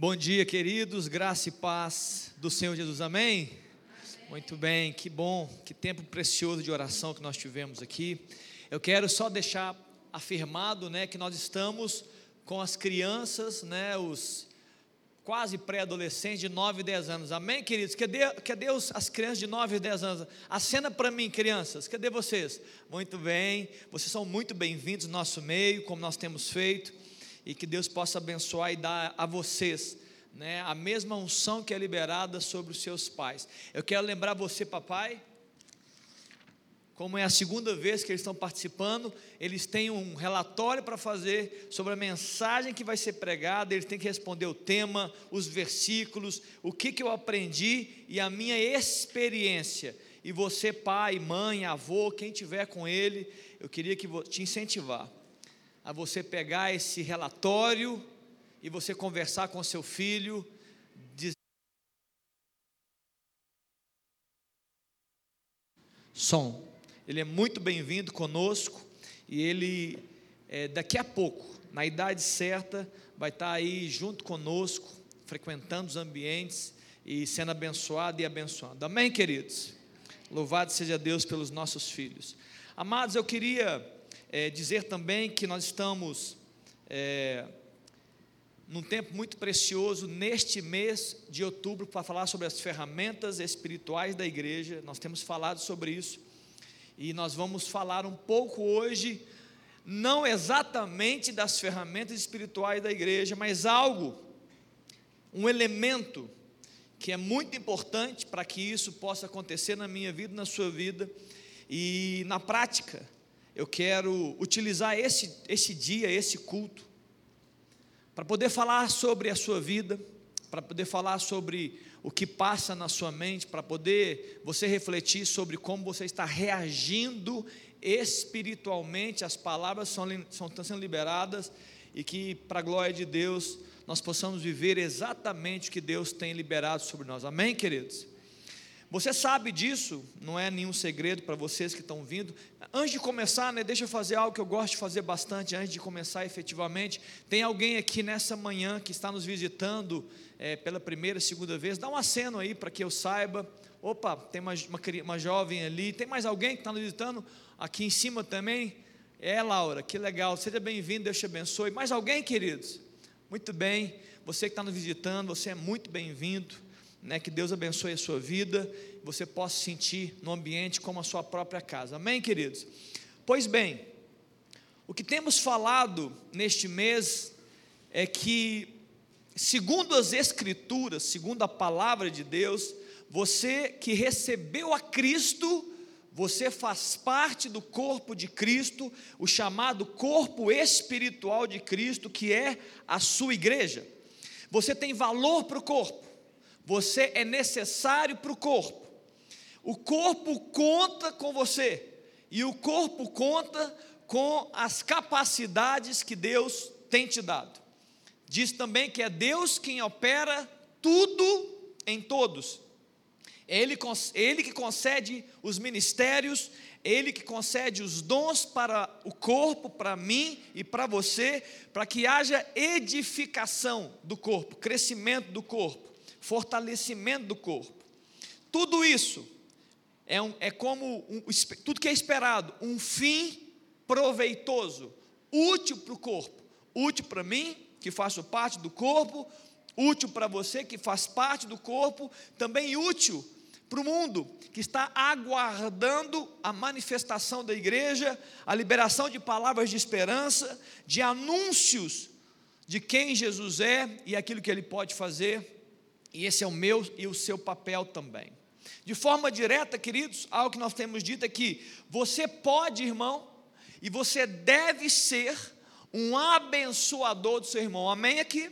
Bom dia, queridos, graça e paz do Senhor Jesus, amém? amém? Muito bem, que bom, que tempo precioso de oração que nós tivemos aqui. Eu quero só deixar afirmado, né, que nós estamos com as crianças, né, os quase pré-adolescentes de 9 e 10 anos, amém, queridos? Cadê, cadê os, as crianças de 9 e 10 anos? Acena para mim, crianças, cadê vocês? Muito bem, vocês são muito bem-vindos no nosso meio, como nós temos feito e que Deus possa abençoar e dar a vocês né, a mesma unção que é liberada sobre os seus pais. Eu quero lembrar você, papai, como é a segunda vez que eles estão participando, eles têm um relatório para fazer sobre a mensagem que vai ser pregada, eles têm que responder o tema, os versículos, o que, que eu aprendi e a minha experiência. E você, pai, mãe, avô, quem tiver com ele, eu queria que te incentivar a você pegar esse relatório e você conversar com seu filho, som. Ele é muito bem-vindo conosco e ele é, daqui a pouco, na idade certa, vai estar aí junto conosco, frequentando os ambientes e sendo abençoado e abençoado. Amém, queridos? Louvado seja Deus pelos nossos filhos. Amados, eu queria é, dizer também que nós estamos é, num tempo muito precioso neste mês de outubro para falar sobre as ferramentas espirituais da igreja. Nós temos falado sobre isso e nós vamos falar um pouco hoje, não exatamente das ferramentas espirituais da igreja, mas algo, um elemento que é muito importante para que isso possa acontecer na minha vida, na sua vida e na prática eu quero utilizar esse, esse dia, esse culto, para poder falar sobre a sua vida, para poder falar sobre o que passa na sua mente, para poder você refletir sobre como você está reagindo espiritualmente, as palavras são, são, estão sendo liberadas e que, para a glória de Deus, nós possamos viver exatamente o que Deus tem liberado sobre nós. Amém, queridos? Você sabe disso, não é nenhum segredo para vocês que estão vindo. Antes de começar, né, deixa eu fazer algo que eu gosto de fazer bastante antes de começar efetivamente. Tem alguém aqui nessa manhã que está nos visitando é, pela primeira, segunda vez? Dá um aceno aí para que eu saiba. Opa, tem uma, uma, uma jovem ali. Tem mais alguém que está nos visitando? Aqui em cima também? É, Laura, que legal. Seja bem-vindo, Deus te abençoe. Mais alguém, queridos? Muito bem. Você que está nos visitando, você é muito bem-vindo né, que Deus abençoe a sua vida, você possa sentir no ambiente como a sua própria casa. Amém, queridos? Pois bem, o que temos falado neste mês é que, segundo as Escrituras, segundo a palavra de Deus, você que recebeu a Cristo, você faz parte do corpo de Cristo, o chamado corpo espiritual de Cristo, que é a sua igreja. Você tem valor para o corpo. Você é necessário para o corpo. O corpo conta com você. E o corpo conta com as capacidades que Deus tem te dado. Diz também que é Deus quem opera tudo em todos. Ele, ele que concede os ministérios, Ele que concede os dons para o corpo, para mim e para você, para que haja edificação do corpo, crescimento do corpo fortalecimento do corpo. Tudo isso é, um, é como um, tudo que é esperado, um fim proveitoso, útil para o corpo, útil para mim, que faço parte do corpo, útil para você que faz parte do corpo, também útil para o mundo que está aguardando a manifestação da igreja, a liberação de palavras de esperança, de anúncios de quem Jesus é e aquilo que ele pode fazer e esse é o meu e o seu papel também. De forma direta, queridos, algo que nós temos dito é que você pode, irmão, e você deve ser um abençoador do seu irmão. Amém aqui?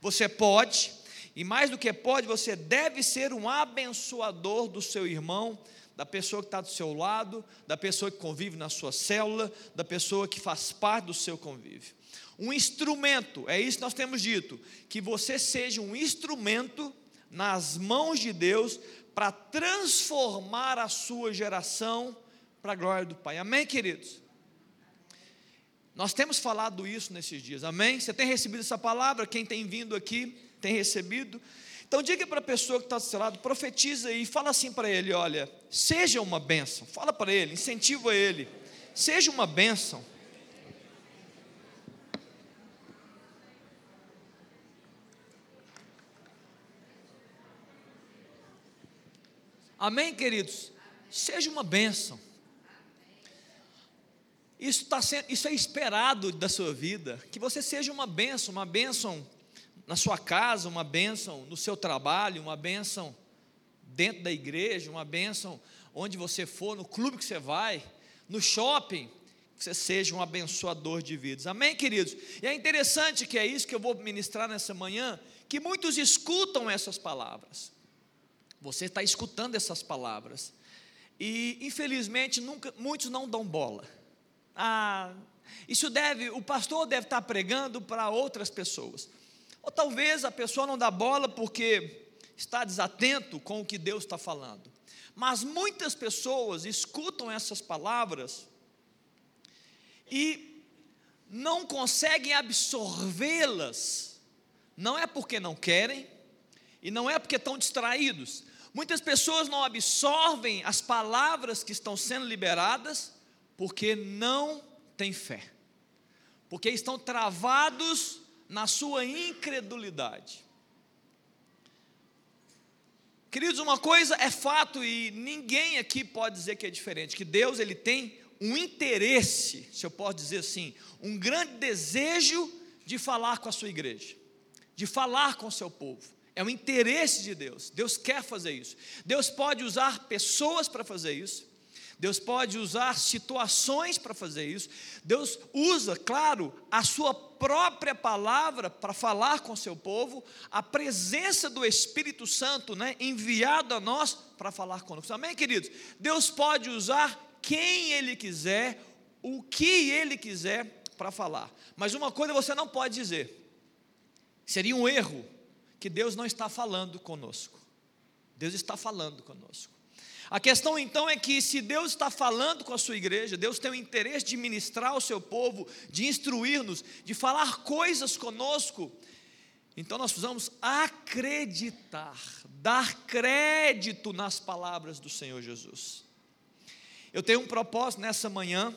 Você pode, e mais do que pode, você deve ser um abençoador do seu irmão, da pessoa que está do seu lado, da pessoa que convive na sua célula, da pessoa que faz parte do seu convívio um instrumento, é isso que nós temos dito, que você seja um instrumento nas mãos de Deus para transformar a sua geração para a glória do Pai. Amém, queridos? Nós temos falado isso nesses dias, amém? Você tem recebido essa palavra? Quem tem vindo aqui tem recebido. Então diga para a pessoa que está do seu lado, profetiza e fala assim para ele: olha, seja uma bênção. Fala para ele, incentiva ele. Seja uma bênção. Amém, queridos? Seja uma bênção. Isso, tá sendo, isso é esperado da sua vida, que você seja uma bênção, uma bênção na sua casa, uma bênção no seu trabalho, uma bênção dentro da igreja, uma bênção onde você for, no clube que você vai, no shopping, que você seja um abençoador de vidas. Amém, queridos? E é interessante que é isso que eu vou ministrar nessa manhã, que muitos escutam essas palavras. Você está escutando essas palavras. E, infelizmente, nunca, muitos não dão bola. Ah, isso deve, o pastor deve estar pregando para outras pessoas. Ou talvez a pessoa não dá bola porque está desatento com o que Deus está falando. Mas muitas pessoas escutam essas palavras e não conseguem absorvê-las. Não é porque não querem e não é porque estão distraídos, Muitas pessoas não absorvem as palavras que estão sendo liberadas porque não têm fé, porque estão travados na sua incredulidade. Queridos, uma coisa é fato e ninguém aqui pode dizer que é diferente, que Deus ele tem um interesse, se eu posso dizer assim, um grande desejo de falar com a sua igreja, de falar com o seu povo. É o interesse de Deus. Deus quer fazer isso. Deus pode usar pessoas para fazer isso. Deus pode usar situações para fazer isso. Deus usa, claro, a sua própria palavra para falar com seu povo, a presença do Espírito Santo, né, enviado a nós para falar conosco. Amém, queridos? Deus pode usar quem Ele quiser, o que Ele quiser para falar. Mas uma coisa você não pode dizer. Seria um erro que Deus não está falando conosco. Deus está falando conosco. A questão então é que se Deus está falando com a sua igreja, Deus tem o interesse de ministrar ao seu povo, de instruir-nos, de falar coisas conosco, então nós precisamos acreditar, dar crédito nas palavras do Senhor Jesus. Eu tenho um propósito nessa manhã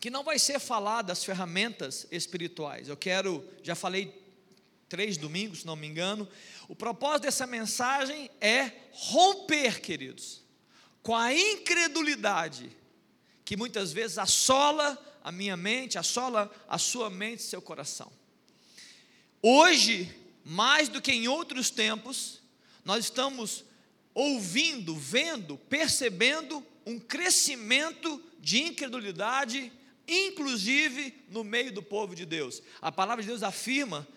que não vai ser falar das ferramentas espirituais. Eu quero, já falei três domingos, se não me engano. O propósito dessa mensagem é romper, queridos, com a incredulidade que muitas vezes assola a minha mente, assola a sua mente e seu coração. Hoje, mais do que em outros tempos, nós estamos ouvindo, vendo, percebendo um crescimento de incredulidade, inclusive no meio do povo de Deus. A palavra de Deus afirma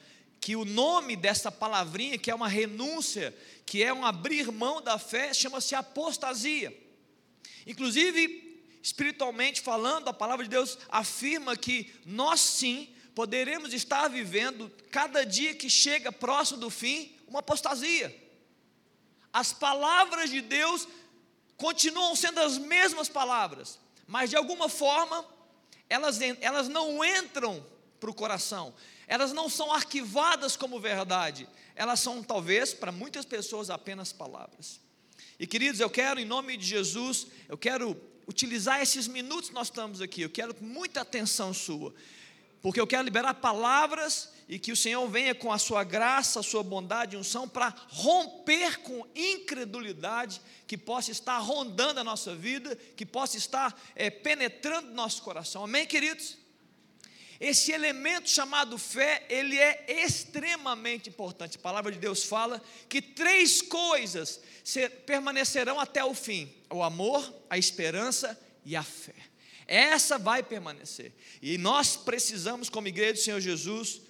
que o nome dessa palavrinha, que é uma renúncia, que é um abrir mão da fé, chama-se apostasia. Inclusive, espiritualmente falando, a palavra de Deus afirma que nós sim poderemos estar vivendo, cada dia que chega próximo do fim, uma apostasia. As palavras de Deus continuam sendo as mesmas palavras, mas de alguma forma elas, elas não entram para o coração, elas não são arquivadas como verdade, elas são talvez para muitas pessoas apenas palavras. E queridos, eu quero em nome de Jesus, eu quero utilizar esses minutos que nós estamos aqui, eu quero muita atenção sua, porque eu quero liberar palavras e que o Senhor venha com a sua graça, a sua bondade e unção para romper com incredulidade que possa estar rondando a nossa vida, que possa estar é, penetrando nosso coração. Amém, queridos? Esse elemento chamado fé, ele é extremamente importante. A palavra de Deus fala que três coisas permanecerão até o fim: o amor, a esperança e a fé. Essa vai permanecer. E nós precisamos, como igreja do Senhor Jesus,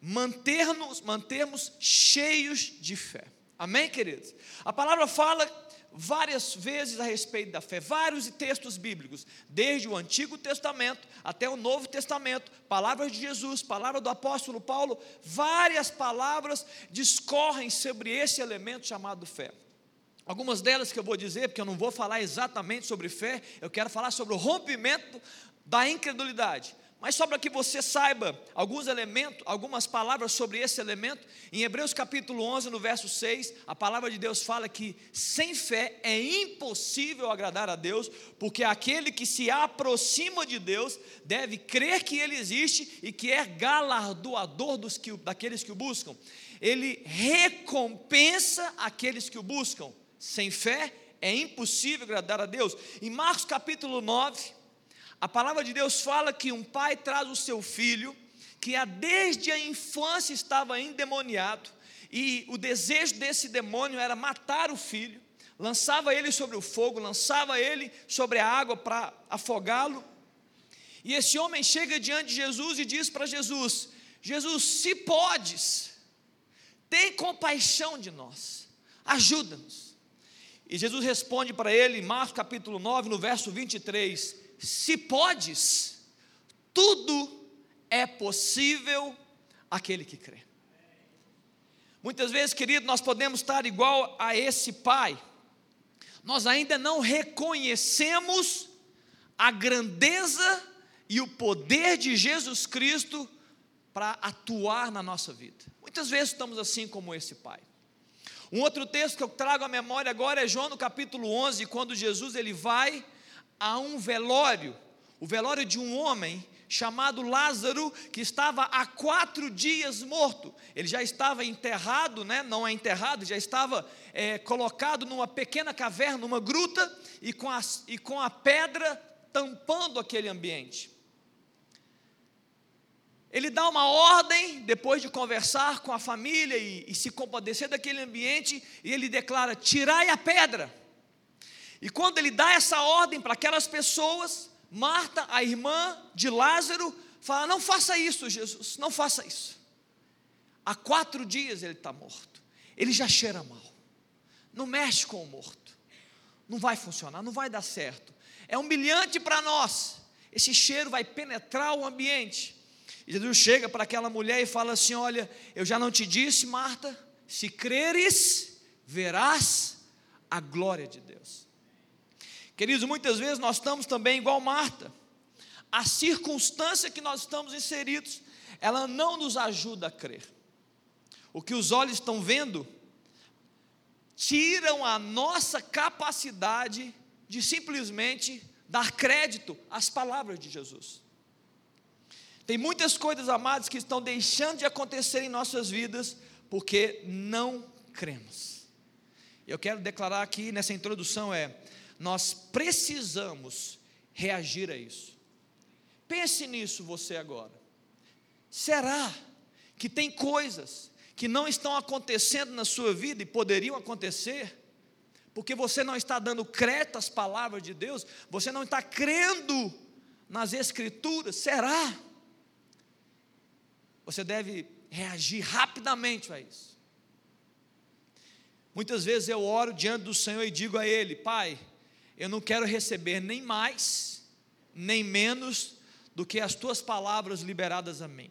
manter-nos, mantermos cheios de fé. Amém, queridos? A palavra fala várias vezes a respeito da fé, vários textos bíblicos, desde o Antigo Testamento até o Novo Testamento, palavras de Jesus, palavra do apóstolo Paulo, várias palavras discorrem sobre esse elemento chamado fé. Algumas delas que eu vou dizer, porque eu não vou falar exatamente sobre fé, eu quero falar sobre o rompimento da incredulidade. Mas só para que você saiba alguns elementos, algumas palavras sobre esse elemento, em Hebreus capítulo 11, no verso 6, a palavra de Deus fala que sem fé é impossível agradar a Deus, porque aquele que se aproxima de Deus deve crer que Ele existe e que é galardoador dos que, daqueles que o buscam. Ele recompensa aqueles que o buscam. Sem fé é impossível agradar a Deus. Em Marcos capítulo 9, a palavra de Deus fala que um pai traz o seu filho, que desde a infância estava endemoniado, e o desejo desse demônio era matar o filho, lançava ele sobre o fogo, lançava ele sobre a água para afogá-lo. E esse homem chega diante de Jesus e diz para Jesus: Jesus, se podes, tem compaixão de nós, ajuda-nos. E Jesus responde para ele, Marcos capítulo 9, no verso 23, se podes, tudo é possível aquele que crê. Muitas vezes, querido, nós podemos estar igual a esse pai, nós ainda não reconhecemos a grandeza e o poder de Jesus Cristo para atuar na nossa vida. Muitas vezes estamos assim como esse pai. Um outro texto que eu trago à memória agora é João no capítulo 11, quando Jesus ele vai a um velório, o velório de um homem chamado Lázaro, que estava há quatro dias morto. Ele já estava enterrado, né? não é enterrado, já estava é, colocado numa pequena caverna, numa gruta, e com, a, e com a pedra tampando aquele ambiente. Ele dá uma ordem, depois de conversar com a família e, e se compadecer daquele ambiente, e ele declara: tirai a pedra. E quando ele dá essa ordem para aquelas pessoas, Marta, a irmã de Lázaro, fala: Não faça isso, Jesus, não faça isso. Há quatro dias ele está morto, ele já cheira mal, não mexe com o morto, não vai funcionar, não vai dar certo, é humilhante para nós, esse cheiro vai penetrar o ambiente. E Jesus chega para aquela mulher e fala assim: Olha, eu já não te disse, Marta, se creres, verás a glória de Deus. Queridos, muitas vezes nós estamos também igual Marta. A circunstância que nós estamos inseridos, ela não nos ajuda a crer. O que os olhos estão vendo, tiram a nossa capacidade de simplesmente dar crédito às palavras de Jesus. Tem muitas coisas, amadas, que estão deixando de acontecer em nossas vidas porque não cremos. Eu quero declarar aqui nessa introdução é nós precisamos reagir a isso. Pense nisso você agora. Será que tem coisas que não estão acontecendo na sua vida e poderiam acontecer? Porque você não está dando crédito às palavras de Deus, você não está crendo nas Escrituras, será? Você deve reagir rapidamente a isso. Muitas vezes eu oro diante do Senhor e digo a Ele: Pai, eu não quero receber nem mais, nem menos do que as tuas palavras liberadas a mim.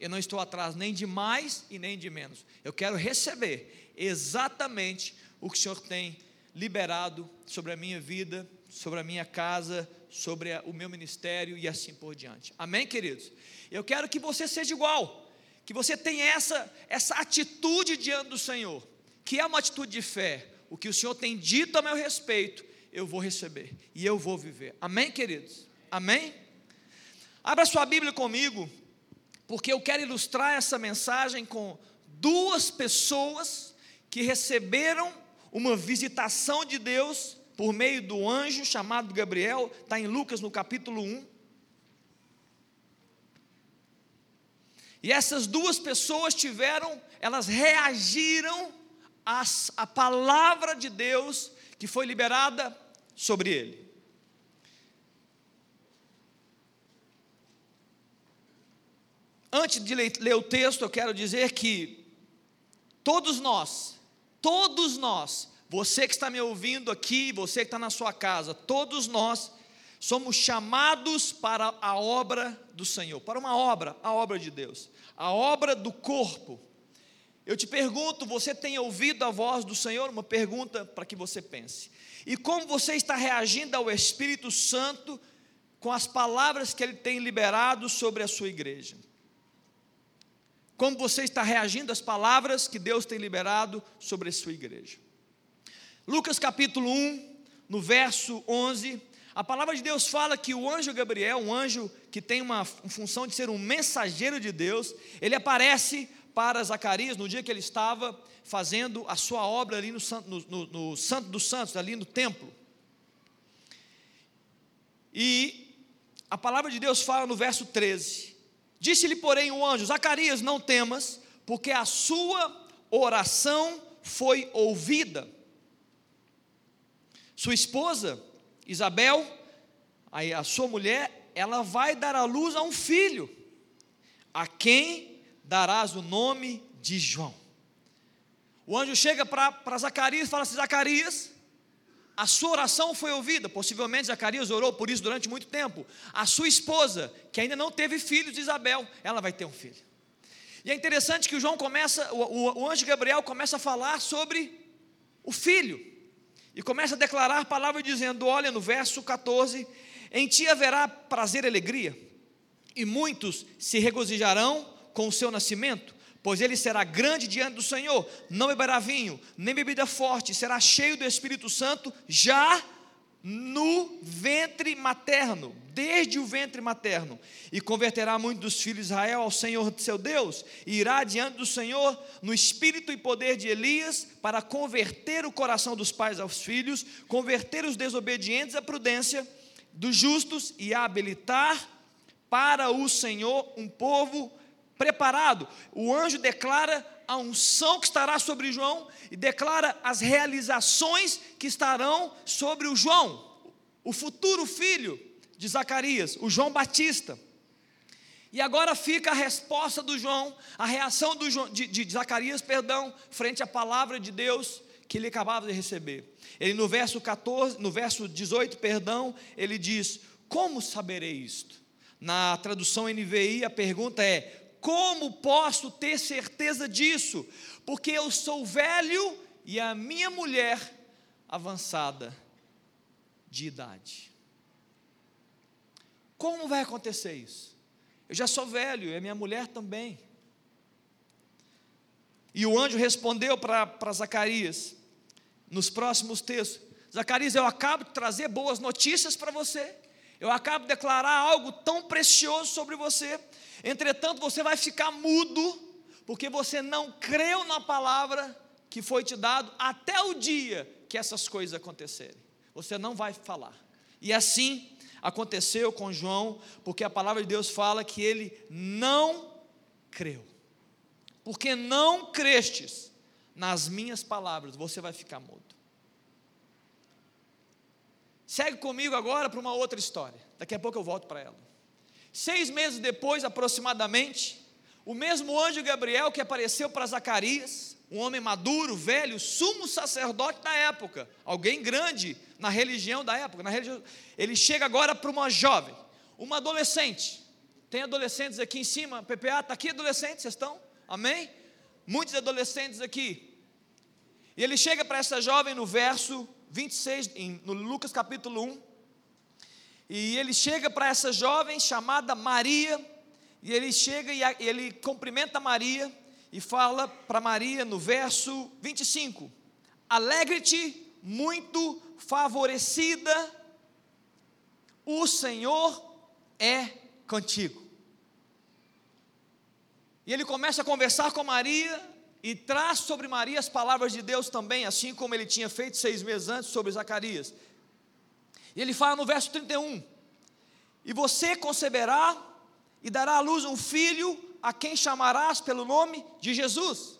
Eu não estou atrás nem de mais e nem de menos. Eu quero receber exatamente o que o Senhor tem liberado sobre a minha vida, sobre a minha casa, sobre o meu ministério e assim por diante. Amém, queridos? Eu quero que você seja igual, que você tenha essa, essa atitude diante do Senhor, que é uma atitude de fé. O que o Senhor tem dito a meu respeito, eu vou receber e eu vou viver. Amém, queridos? Amém? Abra sua Bíblia comigo, porque eu quero ilustrar essa mensagem com duas pessoas que receberam uma visitação de Deus por meio do anjo chamado Gabriel, está em Lucas no capítulo 1. E essas duas pessoas tiveram, elas reagiram à palavra de Deus que foi liberada sobre ele. Antes de ler o texto, eu quero dizer que todos nós, todos nós, você que está me ouvindo aqui, você que está na sua casa, todos nós somos chamados para a obra do Senhor, para uma obra, a obra de Deus, a obra do corpo. Eu te pergunto, você tem ouvido a voz do Senhor? Uma pergunta para que você pense. E como você está reagindo ao Espírito Santo com as palavras que ele tem liberado sobre a sua igreja. Como você está reagindo às palavras que Deus tem liberado sobre a sua igreja. Lucas capítulo 1, no verso 11, a palavra de Deus fala que o anjo Gabriel, um anjo que tem uma função de ser um mensageiro de Deus, ele aparece para Zacarias no dia que ele estava fazendo a sua obra ali no no, no Santo dos Santos, ali no templo. E a palavra de Deus fala no verso 13: Disse-lhe, porém, o anjo: Zacarias, não temas, porque a sua oração foi ouvida. Sua esposa, Isabel, a sua mulher, ela vai dar à luz a um filho, a quem darás o nome de João. O anjo chega para Zacarias e fala assim: Zacarias, a sua oração foi ouvida. Possivelmente Zacarias orou por isso durante muito tempo. A sua esposa, que ainda não teve filhos, Isabel, ela vai ter um filho. E é interessante que o João começa, o, o, o anjo Gabriel começa a falar sobre o filho. E começa a declarar a palavra dizendo: Olha, no verso 14: Em ti haverá prazer e alegria, e muitos se regozijarão com o seu nascimento? Pois ele será grande diante do Senhor, não beberá vinho, nem bebida forte, será cheio do Espírito Santo já no ventre materno, desde o ventre materno, e converterá muitos dos filhos de Israel ao Senhor seu Deus, e irá diante do Senhor no espírito e poder de Elias, para converter o coração dos pais aos filhos, converter os desobedientes à prudência dos justos e habilitar para o Senhor um povo preparado. O anjo declara a unção que estará sobre João e declara as realizações que estarão sobre o João, o futuro filho de Zacarias, o João Batista. E agora fica a resposta do João, a reação do João, de, de Zacarias, perdão, frente à palavra de Deus que ele acabava de receber. Ele no verso 14, no verso 18, perdão, ele diz: "Como saberei isto?" Na tradução NVI a pergunta é: como posso ter certeza disso? Porque eu sou velho e a minha mulher avançada de idade. Como vai acontecer isso? Eu já sou velho e a minha mulher também. E o anjo respondeu para Zacarias, nos próximos textos: Zacarias, eu acabo de trazer boas notícias para você, eu acabo de declarar algo tão precioso sobre você, Entretanto, você vai ficar mudo, porque você não creu na palavra que foi te dado até o dia que essas coisas acontecerem. Você não vai falar. E assim aconteceu com João, porque a palavra de Deus fala que ele não creu. Porque não crestes nas minhas palavras, você vai ficar mudo. Segue comigo agora para uma outra história. Daqui a pouco eu volto para ela. Seis meses depois, aproximadamente, o mesmo anjo Gabriel que apareceu para Zacarias, um homem maduro, velho, sumo sacerdote da época, alguém grande na religião da época, religião, ele chega agora para uma jovem, uma adolescente. Tem adolescentes aqui em cima, PPA, está aqui adolescentes, vocês estão? Amém? Muitos adolescentes aqui. E ele chega para essa jovem no verso 26, no Lucas capítulo 1, e ele chega para essa jovem chamada Maria, e ele chega e ele cumprimenta Maria e fala para Maria no verso 25: Alegre-te, muito favorecida, o Senhor é contigo. E ele começa a conversar com Maria e traz sobre Maria as palavras de Deus também, assim como ele tinha feito seis meses antes sobre Zacarias. E ele fala no verso 31: E você conceberá e dará à luz um filho, a quem chamarás pelo nome de Jesus.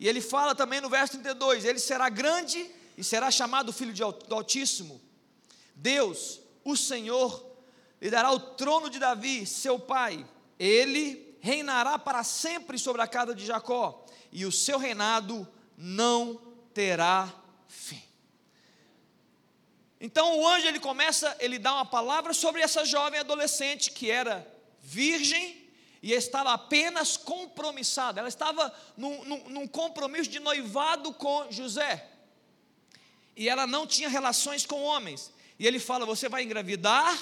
E ele fala também no verso 32: Ele será grande e será chamado Filho do Altíssimo. Deus, o Senhor, lhe dará o trono de Davi, seu pai. Ele reinará para sempre sobre a casa de Jacó, e o seu reinado não terá fim. Então o anjo ele começa, ele dá uma palavra sobre essa jovem adolescente que era virgem e estava apenas compromissada. Ela estava num, num, num compromisso de noivado com José. E ela não tinha relações com homens. E ele fala: Você vai engravidar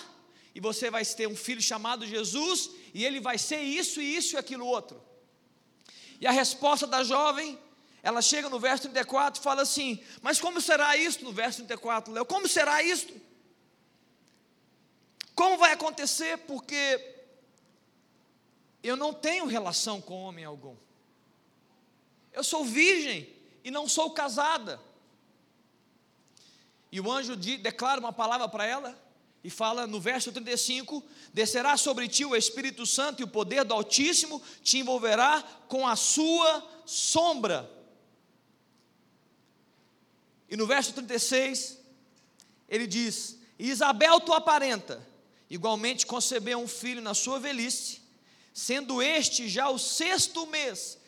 e você vai ter um filho chamado Jesus, e ele vai ser isso e isso e aquilo outro. E a resposta da jovem, ela chega no verso 34 e fala assim: Mas como será isto? No verso 34, Léo, como será isto? Como vai acontecer? Porque eu não tenho relação com homem algum. Eu sou virgem e não sou casada. E o anjo declara uma palavra para ela e fala no verso 35: Descerá sobre ti o Espírito Santo e o poder do Altíssimo te envolverá com a sua sombra. E no verso 36, ele diz: Isabel, tua aparenta, igualmente concebeu um filho na sua velhice, sendo este já o sexto mês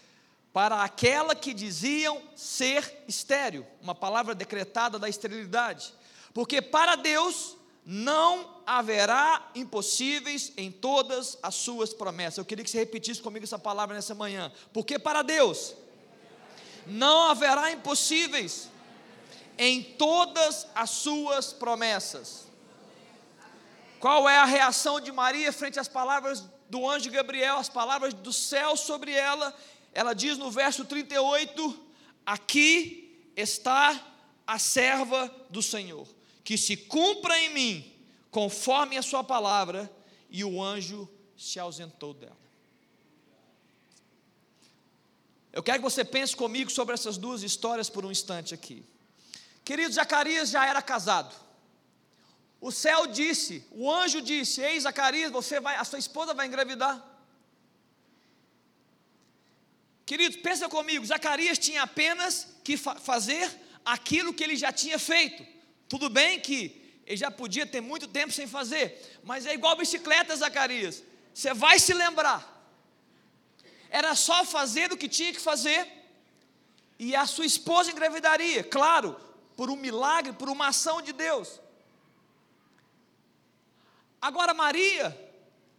para aquela que diziam ser estéril, uma palavra decretada da esterilidade, porque para Deus não haverá impossíveis em todas as suas promessas. Eu queria que você repetisse comigo essa palavra nessa manhã, porque para Deus não haverá impossíveis em todas as suas promessas. Qual é a reação de Maria frente às palavras do anjo Gabriel, as palavras do céu sobre ela ela diz no verso 38: Aqui está a serva do Senhor, que se cumpra em mim, conforme a sua palavra, e o anjo se ausentou dela. Eu quero que você pense comigo sobre essas duas histórias por um instante aqui. Querido, Zacarias já era casado. O céu disse, o anjo disse: Ei, Zacarias, você vai, a sua esposa vai engravidar. Queridos, pensa comigo, Zacarias tinha apenas que fa fazer aquilo que ele já tinha feito. Tudo bem que ele já podia ter muito tempo sem fazer, mas é igual bicicleta, Zacarias. Você vai se lembrar. Era só fazer o que tinha que fazer e a sua esposa engravidaria, claro, por um milagre, por uma ação de Deus. Agora Maria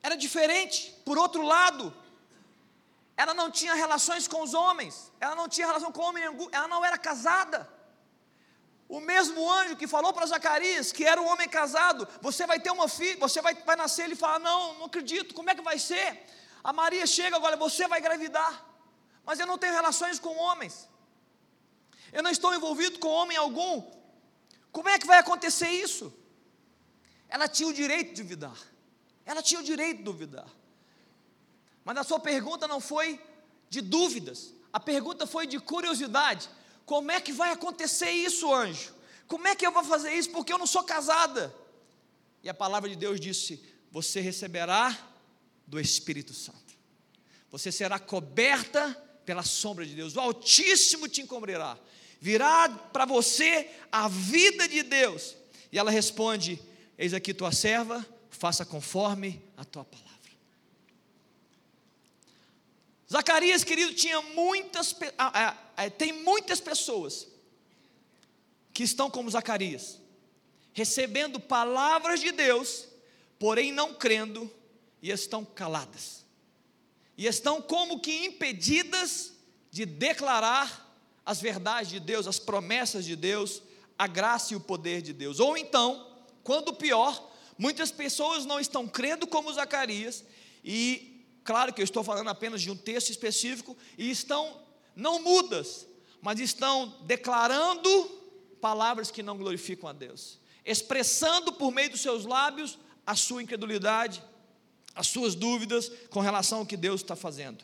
era diferente, por outro lado, ela não tinha relações com os homens, ela não tinha relação com homem nenhum, ela não era casada. O mesmo anjo que falou para Zacarias que era um homem casado, você vai ter uma filha, você vai, vai nascer, ele fala: Não, não acredito, como é que vai ser? A Maria chega agora, você vai engravidar, mas eu não tenho relações com homens, eu não estou envolvido com homem algum, como é que vai acontecer isso? Ela tinha o direito de duvidar, ela tinha o direito de duvidar. Mas a sua pergunta não foi de dúvidas, a pergunta foi de curiosidade. Como é que vai acontecer isso, anjo? Como é que eu vou fazer isso? Porque eu não sou casada. E a palavra de Deus disse: Você receberá do Espírito Santo. Você será coberta pela sombra de Deus. O Altíssimo te encobrirá. Virá para você a vida de Deus. E ela responde: Eis aqui tua serva, faça conforme a tua palavra. Zacarias, querido, tinha muitas, tem muitas pessoas que estão como Zacarias, recebendo palavras de Deus, porém não crendo e estão caladas. E estão como que impedidas de declarar as verdades de Deus, as promessas de Deus, a graça e o poder de Deus. Ou então, quando pior, muitas pessoas não estão crendo como Zacarias e Claro que eu estou falando apenas de um texto específico e estão não mudas, mas estão declarando palavras que não glorificam a Deus, expressando por meio dos seus lábios a sua incredulidade, as suas dúvidas com relação ao que Deus está fazendo.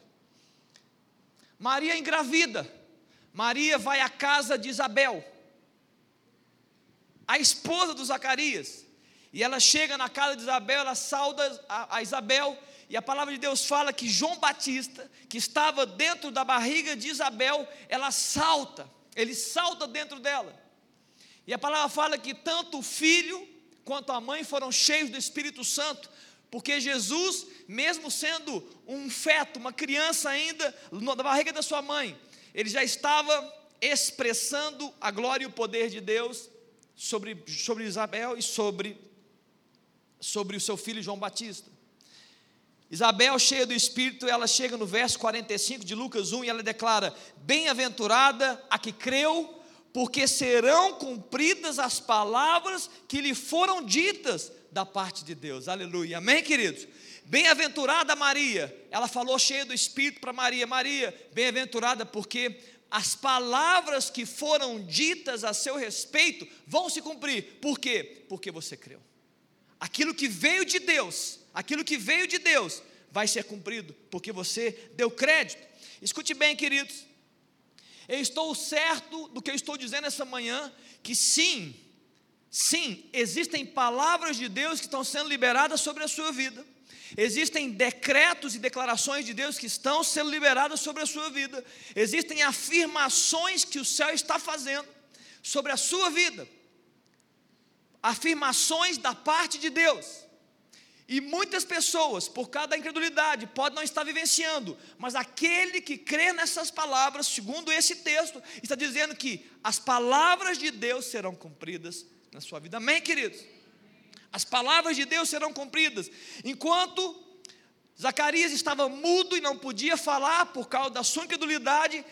Maria engravida, Maria vai à casa de Isabel, a esposa do Zacarias, e ela chega na casa de Isabel, ela sauda a, a Isabel e a palavra de Deus fala que João Batista, que estava dentro da barriga de Isabel, ela salta, ele salta dentro dela. E a palavra fala que tanto o filho quanto a mãe foram cheios do Espírito Santo, porque Jesus, mesmo sendo um feto, uma criança ainda na barriga da sua mãe, ele já estava expressando a glória e o poder de Deus sobre, sobre Isabel e sobre, sobre o seu filho João Batista. Isabel, cheia do Espírito, ela chega no verso 45 de Lucas 1 e ela declara: Bem-aventurada a que creu, porque serão cumpridas as palavras que lhe foram ditas da parte de Deus. Aleluia. Amém, queridos? Bem-aventurada Maria, ela falou cheia do Espírito para Maria: Maria, bem-aventurada, porque as palavras que foram ditas a seu respeito vão se cumprir. Por quê? Porque você creu. Aquilo que veio de Deus, aquilo que veio de Deus, vai ser cumprido, porque você deu crédito. Escute bem, queridos. Eu estou certo do que eu estou dizendo essa manhã, que sim, sim, existem palavras de Deus que estão sendo liberadas sobre a sua vida. Existem decretos e declarações de Deus que estão sendo liberadas sobre a sua vida. Existem afirmações que o céu está fazendo sobre a sua vida. Afirmações da parte de Deus. E muitas pessoas, por causa da incredulidade, podem não estar vivenciando, mas aquele que crê nessas palavras, segundo esse texto, está dizendo que as palavras de Deus serão cumpridas na sua vida. Amém, queridos? As palavras de Deus serão cumpridas. Enquanto Zacarias estava mudo e não podia falar por causa da sua incredulidade,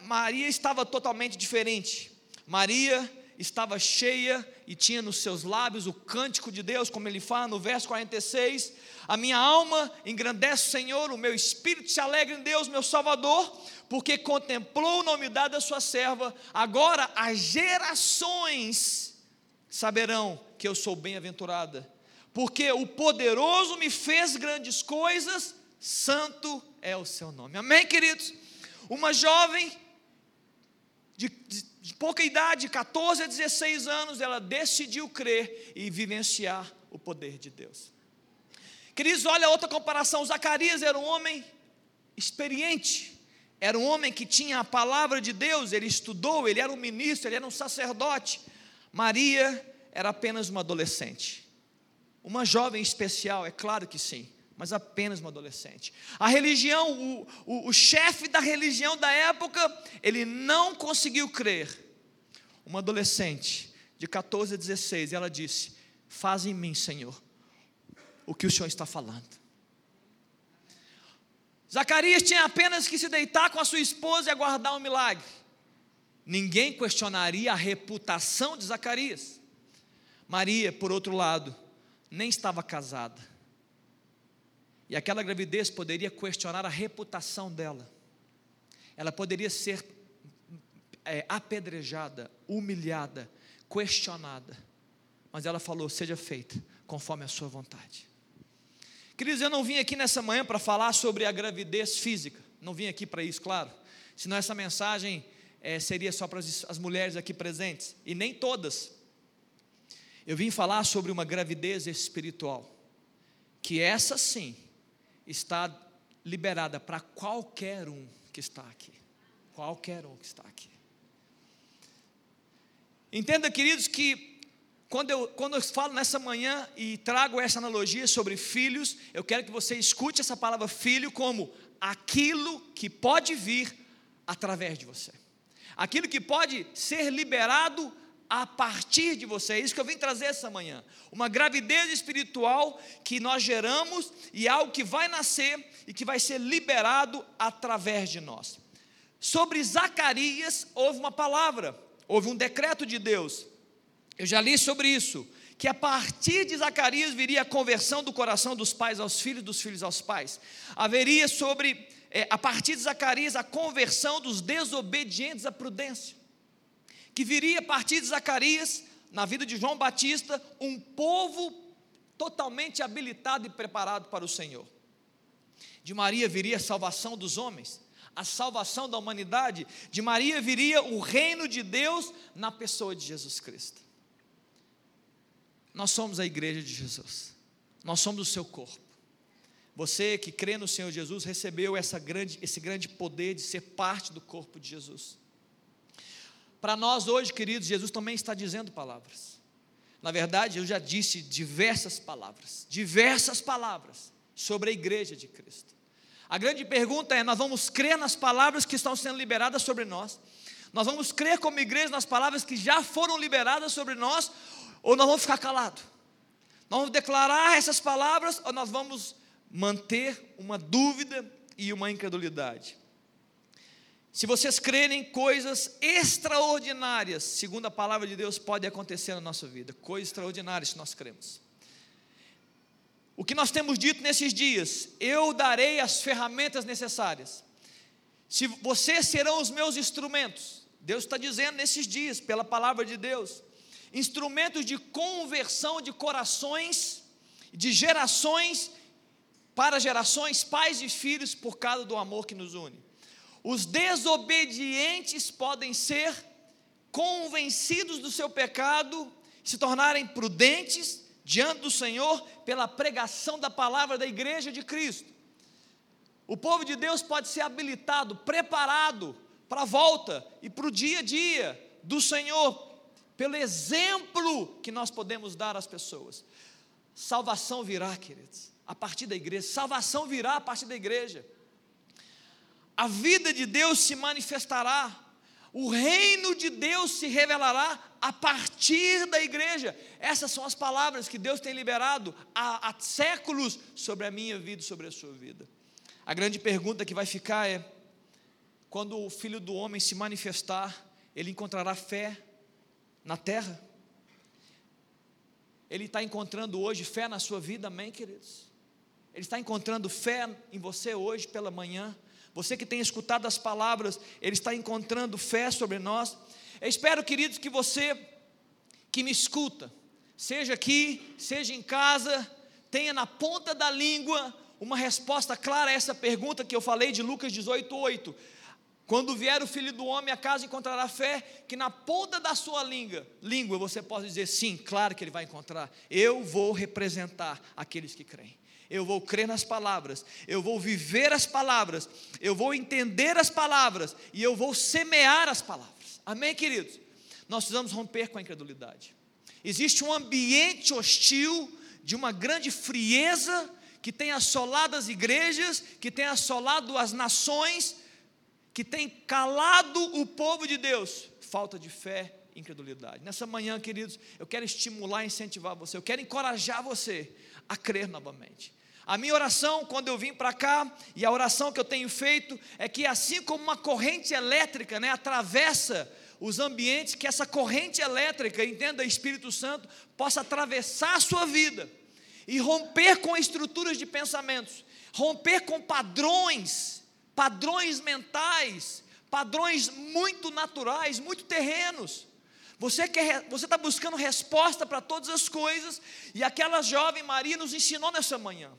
Maria estava totalmente diferente. Maria estava cheia e tinha nos seus lábios o cântico de Deus, como ele fala no verso 46. A minha alma engrandece o Senhor, o meu espírito se alegra em Deus, meu Salvador, porque contemplou o nome dado da sua serva. Agora as gerações saberão que eu sou bem-aventurada, porque o poderoso me fez grandes coisas, santo é o seu nome. Amém, queridos? Uma jovem de, de pouca idade, 14 a 16 anos, ela decidiu crer e vivenciar o poder de Deus. Queridos, olha outra comparação. Zacarias era um homem experiente, era um homem que tinha a palavra de Deus, ele estudou, ele era um ministro, ele era um sacerdote. Maria era apenas uma adolescente. Uma jovem especial, é claro que sim, mas apenas uma adolescente. A religião, o, o, o chefe da religião da época, ele não conseguiu crer. Uma adolescente de 14 a 16, ela disse: Faz em mim, Senhor, o que o Senhor está falando. Zacarias tinha apenas que se deitar com a sua esposa e aguardar um milagre. Ninguém questionaria a reputação de Zacarias. Maria, por outro lado, nem estava casada. E aquela gravidez poderia questionar a reputação dela. Ela poderia ser é, apedrejada, humilhada, questionada. Mas ela falou: seja feita conforme a sua vontade. Queridos, eu não vim aqui nessa manhã para falar sobre a gravidez física. Não vim aqui para isso, claro. Senão essa mensagem é, seria só para as, as mulheres aqui presentes. E nem todas. Eu vim falar sobre uma gravidez espiritual, que essa sim está liberada para qualquer um que está aqui. Qualquer um que está aqui. Entenda, queridos, que quando eu, quando eu falo nessa manhã e trago essa analogia sobre filhos, eu quero que você escute essa palavra filho como aquilo que pode vir através de você, aquilo que pode ser liberado a partir de você. É isso que eu vim trazer essa manhã. Uma gravidez espiritual que nós geramos e algo que vai nascer e que vai ser liberado através de nós. Sobre Zacarias, houve uma palavra, houve um decreto de Deus. Eu já li sobre isso. Que a partir de Zacarias viria a conversão do coração dos pais aos filhos, dos filhos aos pais. Haveria sobre, é, a partir de Zacarias, a conversão dos desobedientes à prudência que viria a partir de Zacarias, na vida de João Batista, um povo totalmente habilitado e preparado para o Senhor. De Maria viria a salvação dos homens, a salvação da humanidade. De Maria viria o reino de Deus na pessoa de Jesus Cristo. Nós somos a igreja de Jesus, nós somos o seu corpo. Você que crê no Senhor Jesus recebeu essa grande, esse grande poder de ser parte do corpo de Jesus. Para nós hoje, queridos, Jesus também está dizendo palavras. Na verdade, eu já disse diversas palavras, diversas palavras sobre a igreja de Cristo. A grande pergunta é: nós vamos crer nas palavras que estão sendo liberadas sobre nós? Nós vamos crer como igreja nas palavras que já foram liberadas sobre nós? Ou nós vamos ficar calados? Nós vamos declarar essas palavras ou nós vamos manter uma dúvida e uma incredulidade? Se vocês crerem coisas extraordinárias, segundo a palavra de Deus, pode acontecer na nossa vida. Coisas extraordinárias se nós cremos. o que nós temos dito nesses dias, eu darei as ferramentas necessárias. Se vocês serão os meus instrumentos, Deus está dizendo nesses dias, pela palavra de Deus, instrumentos de conversão de corações, de gerações para gerações, pais e filhos, por causa do amor que nos une. Os desobedientes podem ser convencidos do seu pecado, se tornarem prudentes diante do Senhor pela pregação da palavra da igreja de Cristo. O povo de Deus pode ser habilitado, preparado para a volta e para o dia a dia do Senhor, pelo exemplo que nós podemos dar às pessoas. Salvação virá, queridos, a partir da igreja. Salvação virá a partir da igreja. A vida de Deus se manifestará o reino de Deus se revelará a partir da igreja. Essas são as palavras que Deus tem liberado há, há séculos sobre a minha vida e sobre a sua vida. A grande pergunta que vai ficar é: quando o filho do homem se manifestar, ele encontrará fé na terra? Ele está encontrando hoje fé na sua vida, amém, queridos? Ele está encontrando fé em você hoje pela manhã? Você que tem escutado as palavras, Ele está encontrando fé sobre nós. Eu espero, queridos, que você que me escuta, seja aqui, seja em casa, tenha na ponta da língua uma resposta clara a essa pergunta que eu falei de Lucas 18, 8. Quando vier o filho do homem, a casa encontrará fé, que na ponta da sua língua, língua você pode dizer sim, claro que ele vai encontrar. Eu vou representar aqueles que creem eu vou crer nas palavras, eu vou viver as palavras, eu vou entender as palavras e eu vou semear as palavras. Amém, queridos? Nós precisamos romper com a incredulidade. Existe um ambiente hostil, de uma grande frieza, que tem assolado as igrejas, que tem assolado as nações, que tem calado o povo de Deus. Falta de fé, incredulidade. Nessa manhã, queridos, eu quero estimular incentivar você, eu quero encorajar você a crer novamente. A minha oração, quando eu vim para cá, e a oração que eu tenho feito, é que assim como uma corrente elétrica né, atravessa os ambientes, que essa corrente elétrica, entenda Espírito Santo, possa atravessar a sua vida e romper com estruturas de pensamentos, romper com padrões, padrões mentais, padrões muito naturais, muito terrenos. Você quer, você está buscando resposta para todas as coisas, e aquela jovem Maria nos ensinou nessa manhã.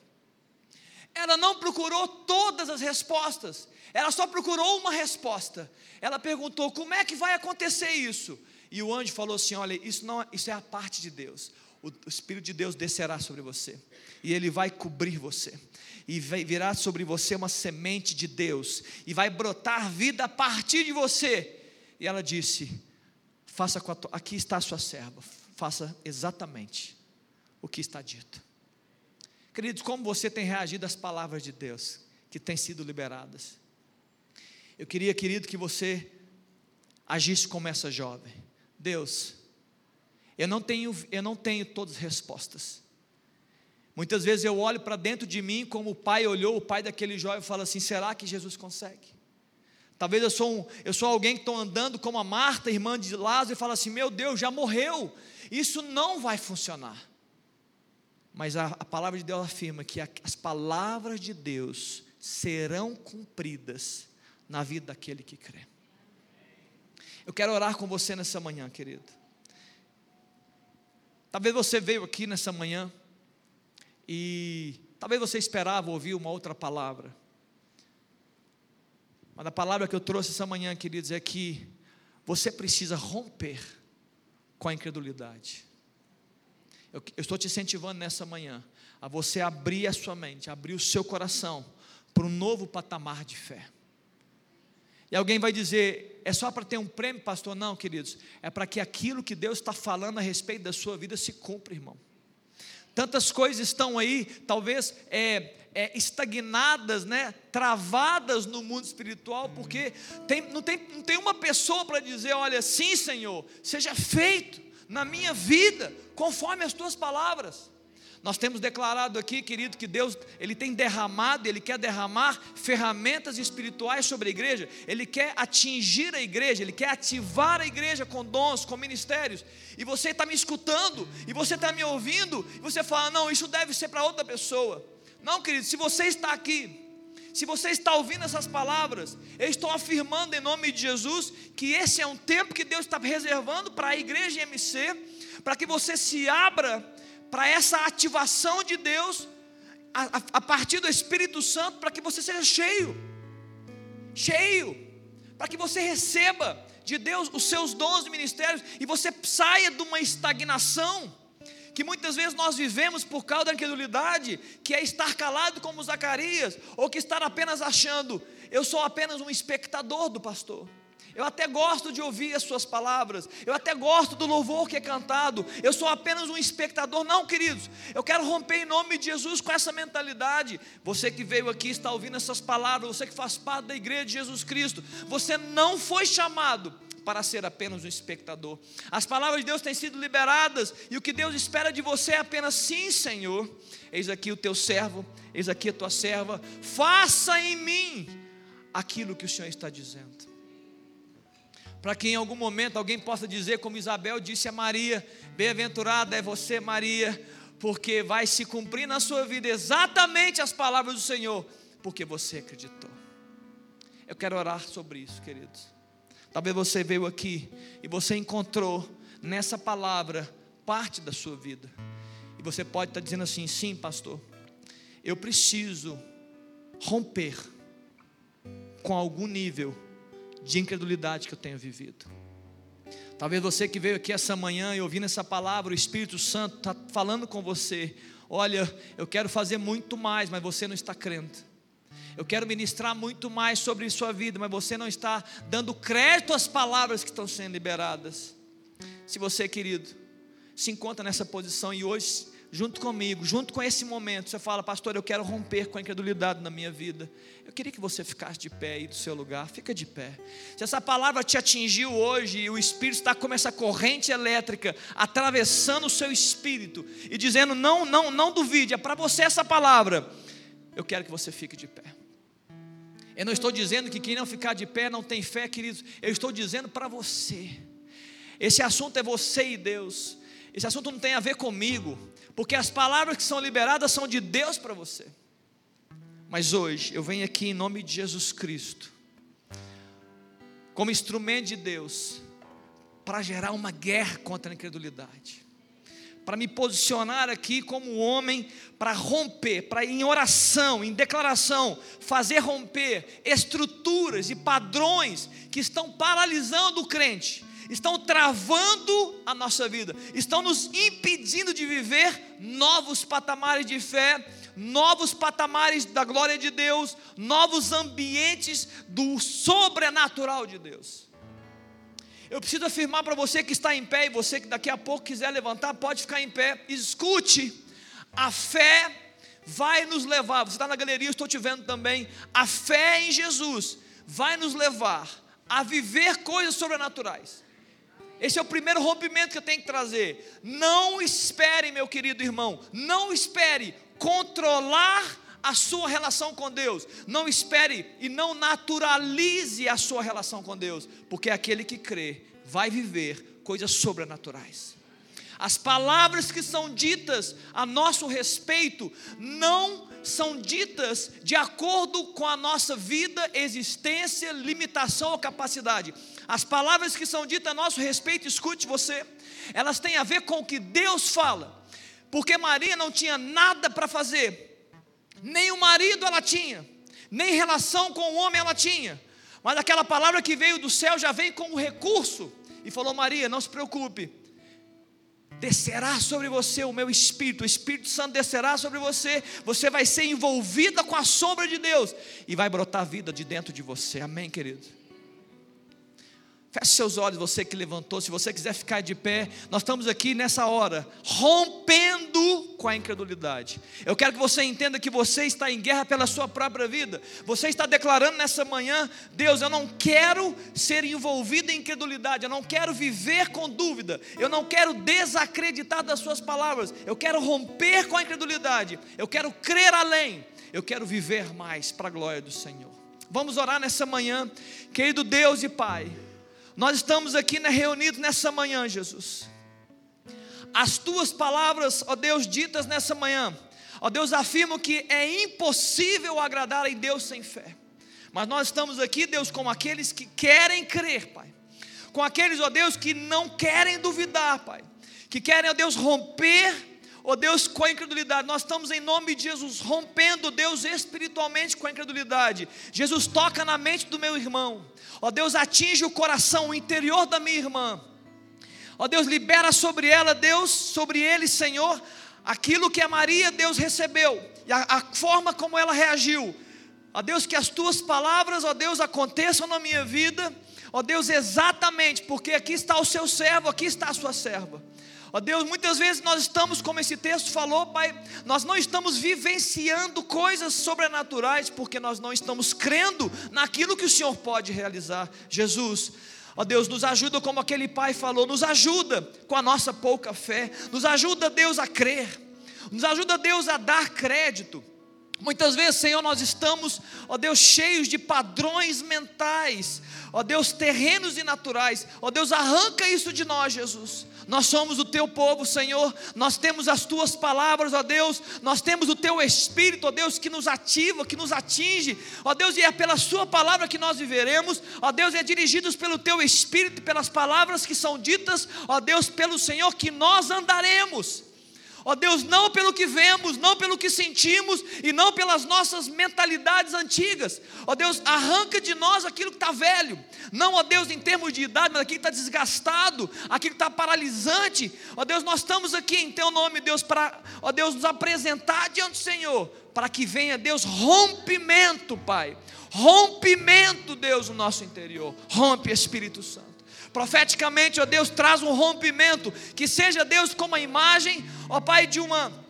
Ela não procurou todas as respostas, ela só procurou uma resposta. Ela perguntou: como é que vai acontecer isso? E o anjo falou assim: olha, isso, não, isso é a parte de Deus. O Espírito de Deus descerá sobre você, e ele vai cobrir você, e vai, virá sobre você uma semente de Deus, e vai brotar vida a partir de você. E ela disse: faça aqui está a sua serva, faça exatamente o que está dito. Queridos, como você tem reagido às palavras de Deus que têm sido liberadas? Eu queria, querido, que você agisse como essa jovem. Deus, eu não tenho, eu não tenho todas as respostas. Muitas vezes eu olho para dentro de mim como o pai olhou, o pai daquele jovem e fala assim: será que Jesus consegue? Talvez eu sou, um, eu sou alguém que estou andando como a Marta, irmã de Lázaro, e fala assim: meu Deus, já morreu, isso não vai funcionar. Mas a, a palavra de Deus afirma que a, as palavras de Deus serão cumpridas na vida daquele que crê. Eu quero orar com você nessa manhã, querido. Talvez você veio aqui nessa manhã e talvez você esperava ouvir uma outra palavra. Mas a palavra que eu trouxe essa manhã, queridos, é que você precisa romper com a incredulidade. Eu, eu estou te incentivando nessa manhã a você abrir a sua mente, abrir o seu coração para um novo patamar de fé. E alguém vai dizer, é só para ter um prêmio, pastor? Não, queridos, é para que aquilo que Deus está falando a respeito da sua vida se cumpra, irmão. Tantas coisas estão aí, talvez é, é, estagnadas, né, travadas no mundo espiritual, porque tem, não, tem, não tem uma pessoa para dizer: olha, sim, Senhor, seja feito na minha vida, conforme as tuas palavras. Nós temos declarado aqui, querido, que Deus ele tem derramado, ele quer derramar ferramentas espirituais sobre a igreja. Ele quer atingir a igreja, ele quer ativar a igreja com dons, com ministérios. E você está me escutando, e você está me ouvindo, e você fala: "Não, isso deve ser para outra pessoa". Não, querido, se você está aqui, se você está ouvindo essas palavras, eu estou afirmando em nome de Jesus que esse é um tempo que Deus está reservando para a igreja MC, para que você se abra para essa ativação de Deus a, a, a partir do Espírito Santo, para que você seja cheio, cheio, para que você receba de Deus os seus dons e ministérios e você saia de uma estagnação que muitas vezes nós vivemos por causa da incredulidade, que é estar calado como Zacarias, ou que estar apenas achando, eu sou apenas um espectador do pastor. Eu até gosto de ouvir as suas palavras, eu até gosto do louvor que é cantado, eu sou apenas um espectador. Não, queridos, eu quero romper em nome de Jesus com essa mentalidade. Você que veio aqui está ouvindo essas palavras, você que faz parte da igreja de Jesus Cristo, você não foi chamado para ser apenas um espectador. As palavras de Deus têm sido liberadas e o que Deus espera de você é apenas sim, Senhor. Eis aqui o teu servo, eis aqui a tua serva, faça em mim aquilo que o Senhor está dizendo para que em algum momento alguém possa dizer, como Isabel disse a Maria: Bem-aventurada é você, Maria, porque vai se cumprir na sua vida exatamente as palavras do Senhor, porque você acreditou. Eu quero orar sobre isso, queridos. Talvez você veio aqui e você encontrou nessa palavra parte da sua vida, e você pode estar dizendo assim: sim, pastor, eu preciso romper com algum nível de incredulidade que eu tenho vivido. Talvez você que veio aqui essa manhã e ouvindo essa palavra, o Espírito Santo está falando com você: olha, eu quero fazer muito mais, mas você não está crendo. Eu quero ministrar muito mais sobre sua vida, mas você não está dando crédito às palavras que estão sendo liberadas. Se você, querido, se encontra nessa posição e hoje junto comigo, junto com esse momento, você fala, pastor, eu quero romper com a incredulidade na minha vida. Eu queria que você ficasse de pé aí do seu lugar, fica de pé. Se essa palavra te atingiu hoje e o Espírito está como essa corrente elétrica atravessando o seu espírito e dizendo, não, não, não duvide, é para você essa palavra. Eu quero que você fique de pé. Eu não estou dizendo que quem não ficar de pé não tem fé, queridos. Eu estou dizendo para você. Esse assunto é você e Deus. Esse assunto não tem a ver comigo porque as palavras que são liberadas são de Deus para você. Mas hoje eu venho aqui em nome de Jesus Cristo, como instrumento de Deus, para gerar uma guerra contra a incredulidade, para me posicionar aqui como homem para romper, para em oração, em declaração, fazer romper estruturas e padrões que estão paralisando o crente estão travando a nossa vida, estão nos impedindo de viver novos patamares de fé, novos patamares da glória de Deus, novos ambientes do sobrenatural de Deus. Eu preciso afirmar para você que está em pé e você que daqui a pouco quiser levantar, pode ficar em pé. Escute, a fé vai nos levar. Você está na galeria, eu estou te vendo também. A fé em Jesus vai nos levar a viver coisas sobrenaturais. Esse é o primeiro rompimento que eu tenho que trazer. Não espere, meu querido irmão, não espere controlar a sua relação com Deus. Não espere e não naturalize a sua relação com Deus, porque aquele que crê vai viver coisas sobrenaturais. As palavras que são ditas a nosso respeito não são ditas de acordo com a nossa vida, existência, limitação ou capacidade. As palavras que são ditas a nosso respeito, escute você, elas têm a ver com o que Deus fala, porque Maria não tinha nada para fazer, nem o marido ela tinha, nem relação com o homem ela tinha, mas aquela palavra que veio do céu já vem com o recurso, e falou: Maria, não se preocupe, descerá sobre você o meu espírito, o Espírito Santo descerá sobre você, você vai ser envolvida com a sombra de Deus e vai brotar vida de dentro de você. Amém, querido? Feche seus olhos, você que levantou, se você quiser ficar de pé, nós estamos aqui nessa hora, rompendo com a incredulidade. Eu quero que você entenda que você está em guerra pela sua própria vida. Você está declarando nessa manhã: Deus, eu não quero ser envolvido em incredulidade, eu não quero viver com dúvida, eu não quero desacreditar das Suas palavras, eu quero romper com a incredulidade, eu quero crer além, eu quero viver mais para a glória do Senhor. Vamos orar nessa manhã, querido Deus e Pai. Nós estamos aqui né, reunidos nessa manhã, Jesus as tuas palavras, ó Deus, ditas nessa manhã, ó Deus, afirmam que é impossível agradar a Deus sem fé. Mas nós estamos aqui, Deus, como aqueles que querem crer, Pai. Com aqueles, ó Deus, que não querem duvidar, Pai. Que querem, ó Deus, romper, ó Deus, com a incredulidade. Nós estamos em nome de Jesus rompendo, Deus, espiritualmente com a incredulidade. Jesus toca na mente do meu irmão. Ó Deus, atinge o coração, o interior da minha irmã. Ó Deus, libera sobre ela, Deus, sobre ele, Senhor, aquilo que a Maria, Deus, recebeu, e a, a forma como ela reagiu. Ó Deus, que as tuas palavras, ó Deus, aconteçam na minha vida, ó Deus, exatamente, porque aqui está o seu servo, aqui está a sua serva. Ó Deus, muitas vezes nós estamos, como esse texto falou, Pai, nós não estamos vivenciando coisas sobrenaturais, porque nós não estamos crendo naquilo que o Senhor pode realizar. Jesus, Ó Deus, nos ajuda como aquele pai falou, nos ajuda com a nossa pouca fé, nos ajuda, Deus, a crer, nos ajuda, Deus, a dar crédito. Muitas vezes, Senhor, nós estamos, ó Deus, cheios de padrões mentais, ó Deus, terrenos e naturais, ó Deus, arranca isso de nós, Jesus. Nós somos o teu povo, Senhor. Nós temos as tuas palavras, ó Deus. Nós temos o teu espírito, ó Deus, que nos ativa, que nos atinge. Ó Deus, e é pela sua palavra que nós viveremos. Ó Deus, é dirigidos pelo teu espírito, pelas palavras que são ditas, ó Deus, pelo Senhor que nós andaremos. Ó Deus, não pelo que vemos, não pelo que sentimos e não pelas nossas mentalidades antigas. Ó Deus, arranca de nós aquilo que está velho. Não, ó Deus, em termos de idade, mas aquilo que está desgastado, aquilo que está paralisante. Ó Deus, nós estamos aqui em Teu nome, Deus, para, ó Deus, nos apresentar diante do Senhor, para que venha, Deus, rompimento, Pai. Rompimento, Deus, no nosso interior. Rompe, Espírito Santo. Profeticamente, ó Deus, traz um rompimento, que seja Deus como a imagem, ó Pai, de uma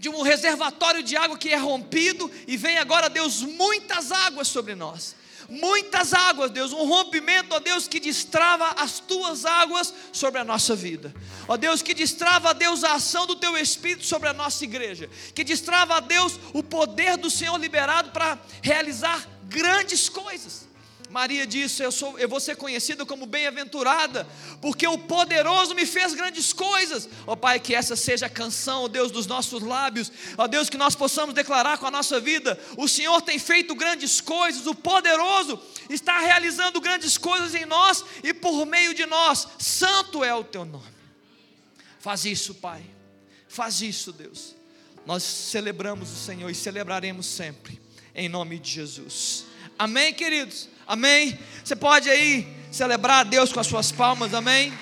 de um reservatório de água que é rompido e vem agora, Deus, muitas águas sobre nós. Muitas águas, Deus, um rompimento, ó Deus, que destrava as tuas águas sobre a nossa vida. Ó Deus, que destrava, Deus, a ação do teu Espírito sobre a nossa igreja. Que destrava, Deus, o poder do Senhor liberado para realizar grandes coisas. Maria disse: eu, sou, eu vou ser conhecida como bem-aventurada, porque o poderoso me fez grandes coisas. Ó Pai, que essa seja a canção, ó Deus, dos nossos lábios. Ó Deus, que nós possamos declarar com a nossa vida: o Senhor tem feito grandes coisas, o poderoso está realizando grandes coisas em nós e por meio de nós. Santo é o teu nome. Faz isso, Pai. Faz isso, Deus. Nós celebramos o Senhor e celebraremos sempre, em nome de Jesus. Amém, queridos? Amém? Você pode aí celebrar a Deus com as suas palmas, amém?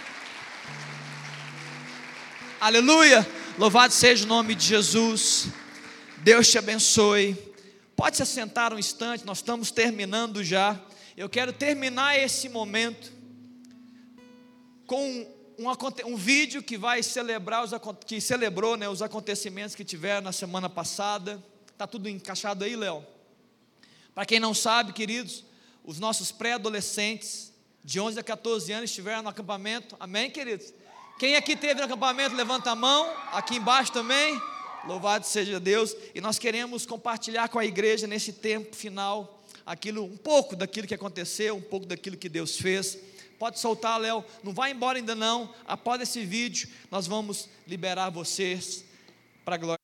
Aleluia! Louvado seja o nome de Jesus. Deus te abençoe. Pode se assentar um instante, nós estamos terminando já. Eu quero terminar esse momento com um, um vídeo que vai celebrar os que celebrou né, os acontecimentos que tiveram na semana passada. Está tudo encaixado aí, Léo? Para quem não sabe, queridos, os nossos pré-adolescentes de 11 a 14 anos estiveram no acampamento. Amém, queridos? Quem aqui teve no acampamento, levanta a mão. Aqui embaixo também. Louvado seja Deus. E nós queremos compartilhar com a igreja nesse tempo final aquilo, um pouco daquilo que aconteceu, um pouco daquilo que Deus fez. Pode soltar, Léo. Não vai embora ainda não. Após esse vídeo, nós vamos liberar vocês para a glória.